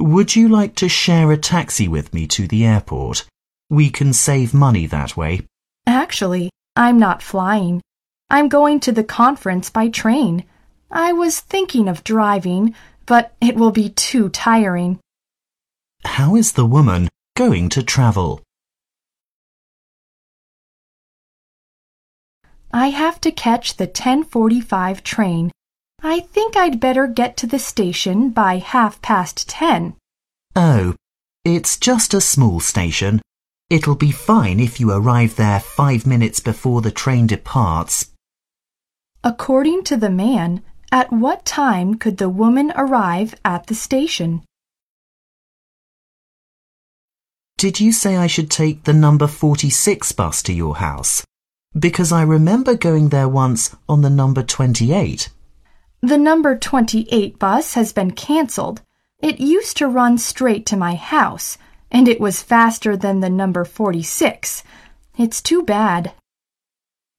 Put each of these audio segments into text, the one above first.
Would you like to share a taxi with me to the airport? We can save money that way. Actually, I'm not flying. I'm going to the conference by train. I was thinking of driving, but it will be too tiring. How is the woman going to travel? I have to catch the 1045 train. I think I'd better get to the station by half past ten. Oh, it's just a small station. It'll be fine if you arrive there five minutes before the train departs. According to the man, at what time could the woman arrive at the station? Did you say I should take the number 46 bus to your house? Because I remember going there once on the number 28. The number 28 bus has been cancelled. It used to run straight to my house, and it was faster than the number 46. It's too bad.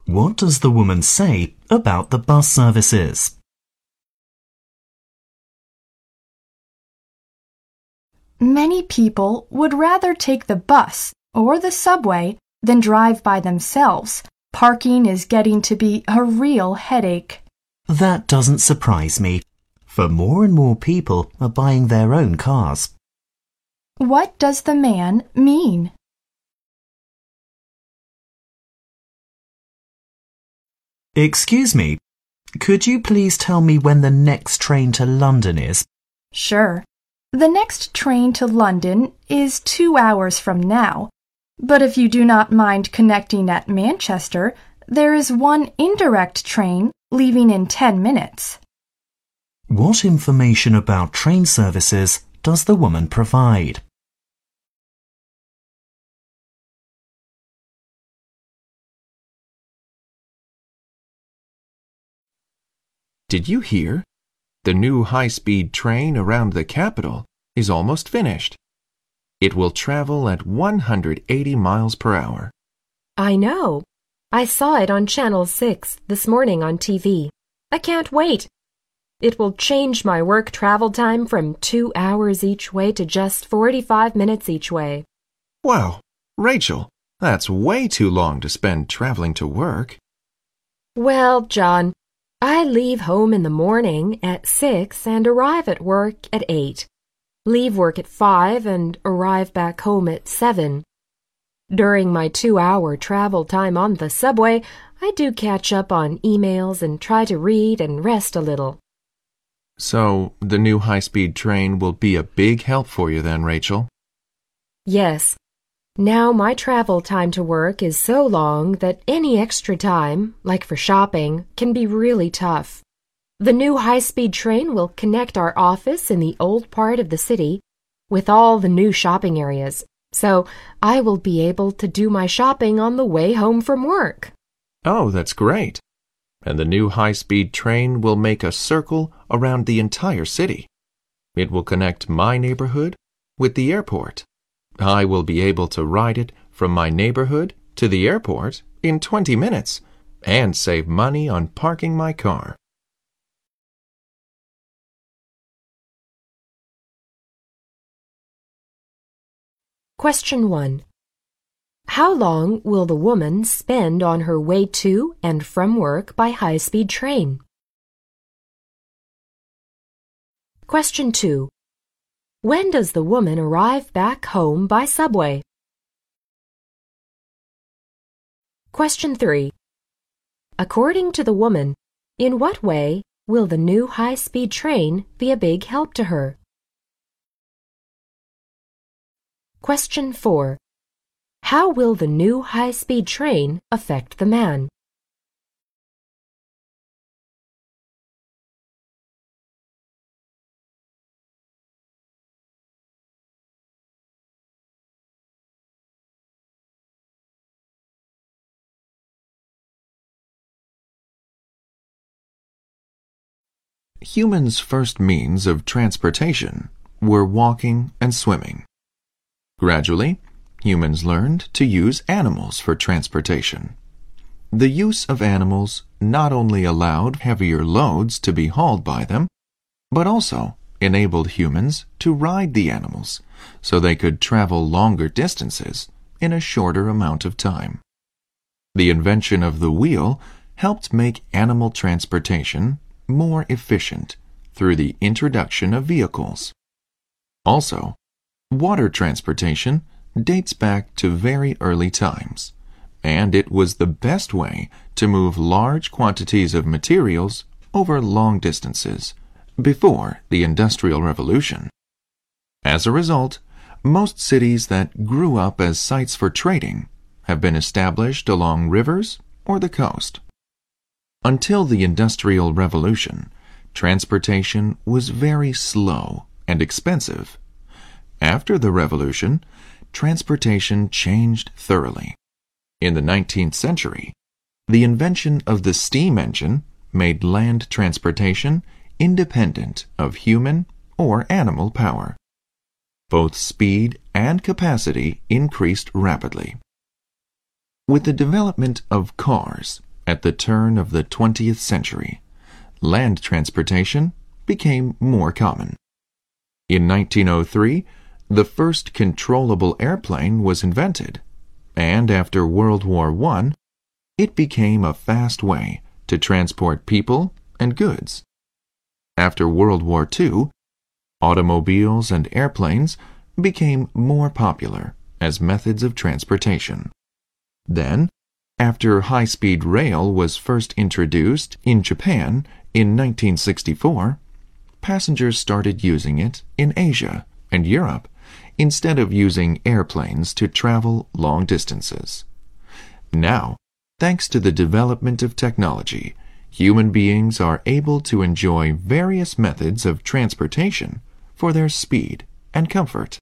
What does the woman say about the bus services? Many people would rather take the bus or the subway than drive by themselves. Parking is getting to be a real headache. That doesn't surprise me, for more and more people are buying their own cars. What does the man mean? Excuse me, could you please tell me when the next train to London is? Sure. The next train to London is two hours from now. But if you do not mind connecting at Manchester, there is one indirect train leaving in 10 minutes. What information about train services does the woman provide? Did you hear? The new high-speed train around the capital is almost finished. It will travel at 180 miles per hour. I know. I saw it on Channel 6 this morning on TV. I can't wait. It will change my work travel time from two hours each way to just 45 minutes each way. Wow, Rachel, that's way too long to spend traveling to work. Well, John, I leave home in the morning at 6 and arrive at work at 8. Leave work at 5 and arrive back home at 7. During my two hour travel time on the subway, I do catch up on emails and try to read and rest a little. So, the new high speed train will be a big help for you then, Rachel. Yes. Now my travel time to work is so long that any extra time, like for shopping, can be really tough. The new high speed train will connect our office in the old part of the city with all the new shopping areas, so I will be able to do my shopping on the way home from work. Oh, that's great. And the new high speed train will make a circle around the entire city. It will connect my neighborhood with the airport. I will be able to ride it from my neighborhood to the airport in 20 minutes and save money on parking my car. Question 1. How long will the woman spend on her way to and from work by high speed train? Question 2. When does the woman arrive back home by subway? Question 3. According to the woman, in what way will the new high speed train be a big help to her? Question 4. How will the new high speed train affect the man? Humans' first means of transportation were walking and swimming. Gradually, humans learned to use animals for transportation. The use of animals not only allowed heavier loads to be hauled by them, but also enabled humans to ride the animals so they could travel longer distances in a shorter amount of time. The invention of the wheel helped make animal transportation more efficient through the introduction of vehicles. Also, water transportation dates back to very early times, and it was the best way to move large quantities of materials over long distances before the Industrial Revolution. As a result, most cities that grew up as sites for trading have been established along rivers or the coast. Until the Industrial Revolution, transportation was very slow and expensive. After the revolution, transportation changed thoroughly. In the 19th century, the invention of the steam engine made land transportation independent of human or animal power. Both speed and capacity increased rapidly. With the development of cars at the turn of the 20th century, land transportation became more common. In 1903, the first controllable airplane was invented, and after World War I, it became a fast way to transport people and goods. After World War II, automobiles and airplanes became more popular as methods of transportation. Then, after high speed rail was first introduced in Japan in 1964, passengers started using it in Asia and Europe instead of using airplanes to travel long distances. Now, thanks to the development of technology, human beings are able to enjoy various methods of transportation for their speed and comfort.